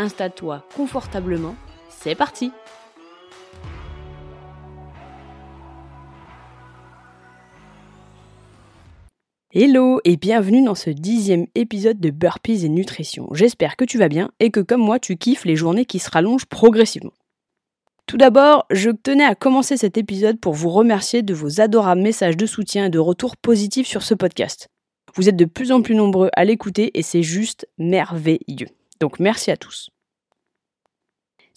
Installe-toi confortablement, c'est parti Hello et bienvenue dans ce dixième épisode de Burpees et Nutrition. J'espère que tu vas bien et que comme moi tu kiffes les journées qui se rallongent progressivement. Tout d'abord, je tenais à commencer cet épisode pour vous remercier de vos adorables messages de soutien et de retours positifs sur ce podcast. Vous êtes de plus en plus nombreux à l'écouter et c'est juste merveilleux. Donc merci à tous.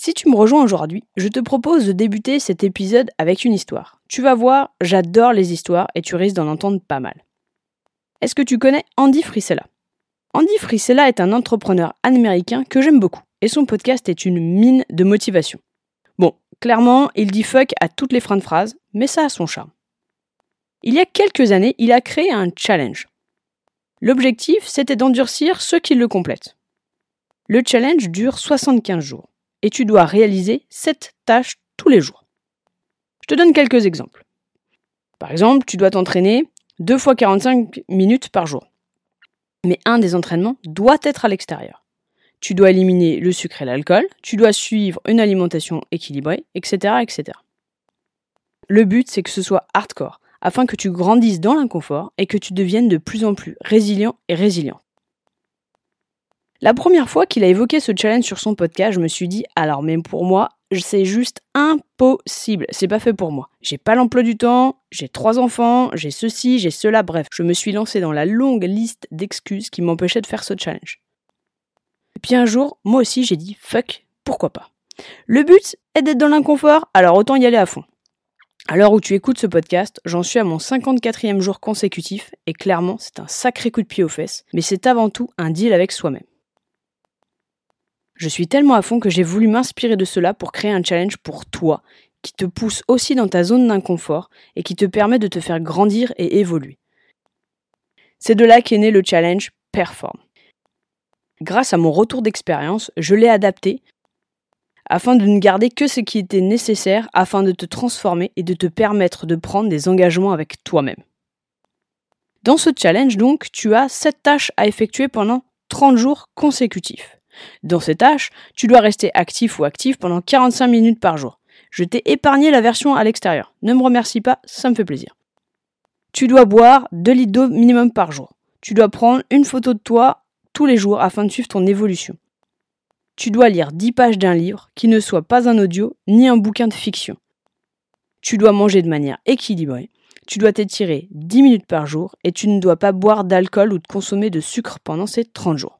Si tu me rejoins aujourd'hui, je te propose de débuter cet épisode avec une histoire. Tu vas voir, j'adore les histoires et tu risques d'en entendre pas mal. Est-ce que tu connais Andy Frisella? Andy Frisella est un entrepreneur américain que j'aime beaucoup et son podcast est une mine de motivation. Bon, clairement, il dit fuck à toutes les fins de phrase, mais ça a son charme. Il y a quelques années, il a créé un challenge. L'objectif, c'était d'endurcir ceux qui le complètent. Le challenge dure 75 jours et tu dois réaliser 7 tâches tous les jours. Je te donne quelques exemples. Par exemple, tu dois t'entraîner 2 fois 45 minutes par jour. Mais un des entraînements doit être à l'extérieur. Tu dois éliminer le sucre et l'alcool, tu dois suivre une alimentation équilibrée, etc. etc. Le but, c'est que ce soit hardcore, afin que tu grandisses dans l'inconfort et que tu deviennes de plus en plus résilient et résilient. La première fois qu'il a évoqué ce challenge sur son podcast, je me suis dit alors même pour moi, c'est juste impossible. C'est pas fait pour moi. J'ai pas l'emploi du temps, j'ai trois enfants, j'ai ceci, j'ai cela, bref, je me suis lancé dans la longue liste d'excuses qui m'empêchaient de faire ce challenge. Et puis un jour, moi aussi j'ai dit fuck, pourquoi pas? Le but est d'être dans l'inconfort, alors autant y aller à fond. À l'heure où tu écoutes ce podcast, j'en suis à mon 54e jour consécutif et clairement c'est un sacré coup de pied aux fesses, mais c'est avant tout un deal avec soi-même. Je suis tellement à fond que j'ai voulu m'inspirer de cela pour créer un challenge pour toi, qui te pousse aussi dans ta zone d'inconfort et qui te permet de te faire grandir et évoluer. C'est de là qu'est né le challenge Perform. Grâce à mon retour d'expérience, je l'ai adapté afin de ne garder que ce qui était nécessaire afin de te transformer et de te permettre de prendre des engagements avec toi-même. Dans ce challenge donc, tu as 7 tâches à effectuer pendant 30 jours consécutifs. Dans ces tâches, tu dois rester actif ou actif pendant 45 minutes par jour. Je t'ai épargné la version à l'extérieur. Ne me remercie pas, ça me fait plaisir. Tu dois boire 2 litres d'eau minimum par jour. Tu dois prendre une photo de toi tous les jours afin de suivre ton évolution. Tu dois lire 10 pages d'un livre qui ne soit pas un audio ni un bouquin de fiction. Tu dois manger de manière équilibrée. Tu dois t'étirer 10 minutes par jour et tu ne dois pas boire d'alcool ou de consommer de sucre pendant ces 30 jours.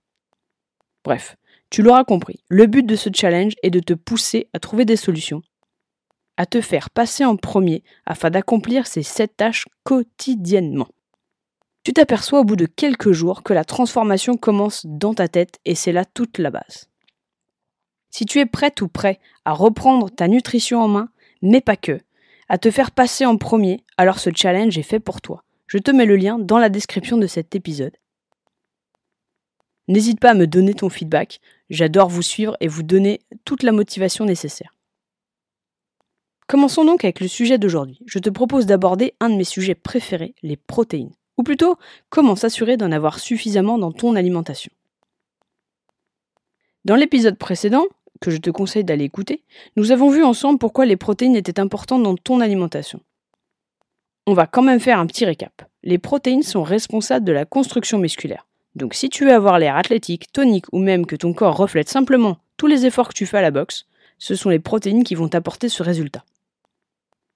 Bref, tu l'auras compris, le but de ce challenge est de te pousser à trouver des solutions, à te faire passer en premier afin d'accomplir ces 7 tâches quotidiennement. Tu t'aperçois au bout de quelques jours que la transformation commence dans ta tête et c'est là toute la base. Si tu es prête ou prêt à reprendre ta nutrition en main, mais pas que, à te faire passer en premier, alors ce challenge est fait pour toi. Je te mets le lien dans la description de cet épisode N'hésite pas à me donner ton feedback, j'adore vous suivre et vous donner toute la motivation nécessaire. Commençons donc avec le sujet d'aujourd'hui. Je te propose d'aborder un de mes sujets préférés, les protéines. Ou plutôt, comment s'assurer d'en avoir suffisamment dans ton alimentation. Dans l'épisode précédent, que je te conseille d'aller écouter, nous avons vu ensemble pourquoi les protéines étaient importantes dans ton alimentation. On va quand même faire un petit récap. Les protéines sont responsables de la construction musculaire. Donc si tu veux avoir l'air athlétique, tonique ou même que ton corps reflète simplement tous les efforts que tu fais à la boxe, ce sont les protéines qui vont t'apporter ce résultat.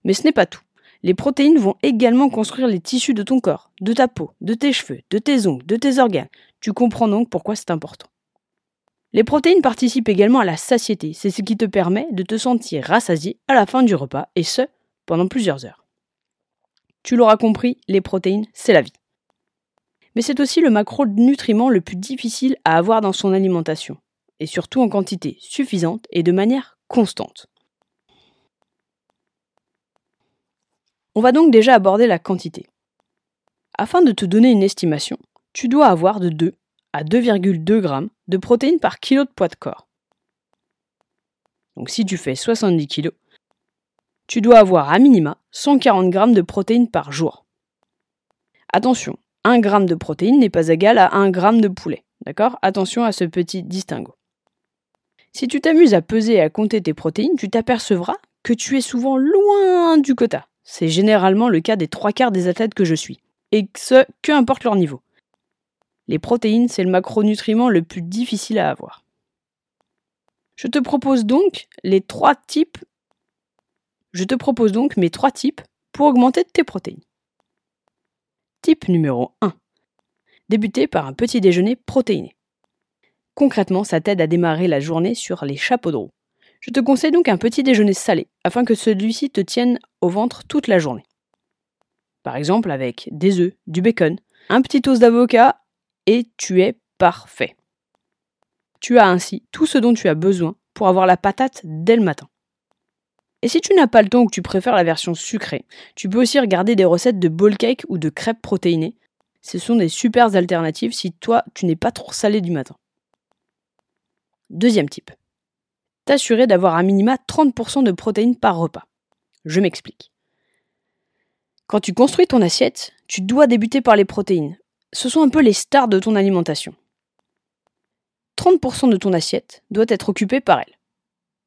Mais ce n'est pas tout. Les protéines vont également construire les tissus de ton corps, de ta peau, de tes cheveux, de tes ongles, de tes organes. Tu comprends donc pourquoi c'est important. Les protéines participent également à la satiété, c'est ce qui te permet de te sentir rassasié à la fin du repas, et ce, pendant plusieurs heures. Tu l'auras compris, les protéines, c'est la vie mais c'est aussi le macronutriment le plus difficile à avoir dans son alimentation. et surtout en quantité suffisante et de manière constante. On va donc déjà aborder la quantité. Afin de te donner une estimation, tu dois avoir de 2 à 2,2 g de protéines par kilo de poids de corps. Donc si tu fais 70 kg, tu dois avoir à minima 140 g de protéines par jour. Attention, 1 g de protéines n'est pas égal à 1 g de poulet. D'accord? Attention à ce petit distinguo. Si tu t'amuses à peser et à compter tes protéines, tu t'apercevras que tu es souvent loin du quota. C'est généralement le cas des trois quarts des athlètes que je suis. Et ce, que importe leur niveau. Les protéines, c'est le macronutriment le plus difficile à avoir. Je te propose donc mes trois types pour augmenter tes protéines. Type numéro 1. Débuter par un petit déjeuner protéiné. Concrètement, ça t'aide à démarrer la journée sur les chapeaux de roue. Je te conseille donc un petit déjeuner salé, afin que celui-ci te tienne au ventre toute la journée. Par exemple avec des œufs, du bacon, un petit toast d'avocat, et tu es parfait. Tu as ainsi tout ce dont tu as besoin pour avoir la patate dès le matin. Et si tu n'as pas le temps ou que tu préfères la version sucrée, tu peux aussi regarder des recettes de bowl cake ou de crêpes protéinées. Ce sont des super alternatives si toi tu n'es pas trop salé du matin. Deuxième type. T'assurer d'avoir un minima 30% de protéines par repas. Je m'explique. Quand tu construis ton assiette, tu dois débuter par les protéines. Ce sont un peu les stars de ton alimentation. 30% de ton assiette doit être occupée par elle.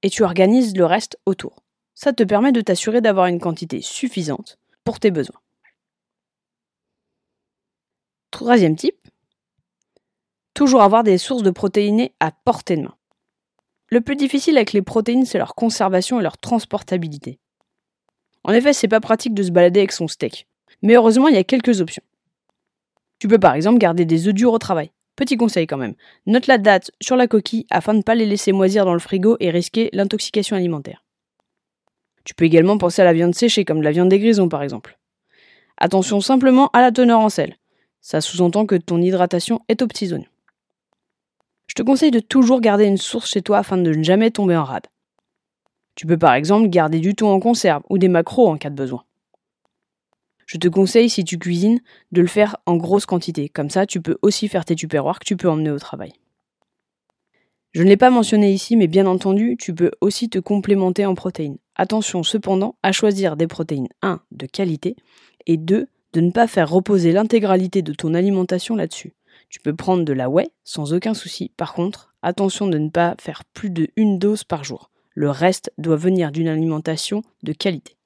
Et tu organises le reste autour. Ça te permet de t'assurer d'avoir une quantité suffisante pour tes besoins. Troisième type, toujours avoir des sources de protéines à portée de main. Le plus difficile avec les protéines, c'est leur conservation et leur transportabilité. En effet, c'est pas pratique de se balader avec son steak. Mais heureusement, il y a quelques options. Tu peux par exemple garder des œufs durs au travail. Petit conseil quand même. Note la date sur la coquille afin de ne pas les laisser moisir dans le frigo et risquer l'intoxication alimentaire. Tu peux également penser à la viande séchée comme de la viande des grisons par exemple. Attention simplement à la teneur en sel. Ça sous-entend que ton hydratation est aux. Je te conseille de toujours garder une source chez toi afin de ne jamais tomber en rade. Tu peux par exemple garder du thon en conserve ou des macros en cas de besoin. Je te conseille, si tu cuisines, de le faire en grosse quantité. Comme ça, tu peux aussi faire tes tupperwares que tu peux emmener au travail. Je ne l'ai pas mentionné ici, mais bien entendu, tu peux aussi te complémenter en protéines. Attention cependant à choisir des protéines 1 de qualité et 2 de ne pas faire reposer l'intégralité de ton alimentation là-dessus. Tu peux prendre de la whey sans aucun souci. Par contre, attention de ne pas faire plus de une dose par jour. Le reste doit venir d'une alimentation de qualité.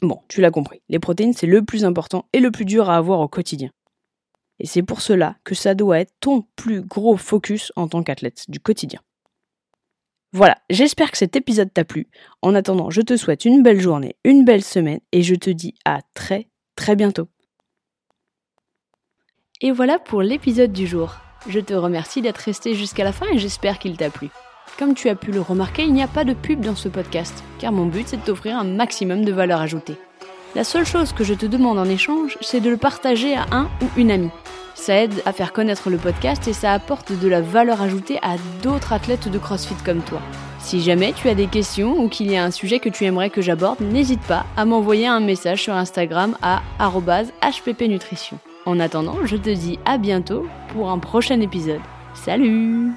Bon, tu l'as compris, les protéines c'est le plus important et le plus dur à avoir au quotidien. Et c'est pour cela que ça doit être ton plus gros focus en tant qu'athlète du quotidien. Voilà, j'espère que cet épisode t'a plu. En attendant, je te souhaite une belle journée, une belle semaine et je te dis à très très bientôt. Et voilà pour l'épisode du jour. Je te remercie d'être resté jusqu'à la fin et j'espère qu'il t'a plu. Comme tu as pu le remarquer, il n'y a pas de pub dans ce podcast, car mon but c'est de t'offrir un maximum de valeur ajoutée. La seule chose que je te demande en échange, c'est de le partager à un ou une amie. Ça aide à faire connaître le podcast et ça apporte de la valeur ajoutée à d'autres athlètes de CrossFit comme toi. Si jamais tu as des questions ou qu'il y a un sujet que tu aimerais que j'aborde, n'hésite pas à m'envoyer un message sur Instagram à hppnutrition. En attendant, je te dis à bientôt pour un prochain épisode. Salut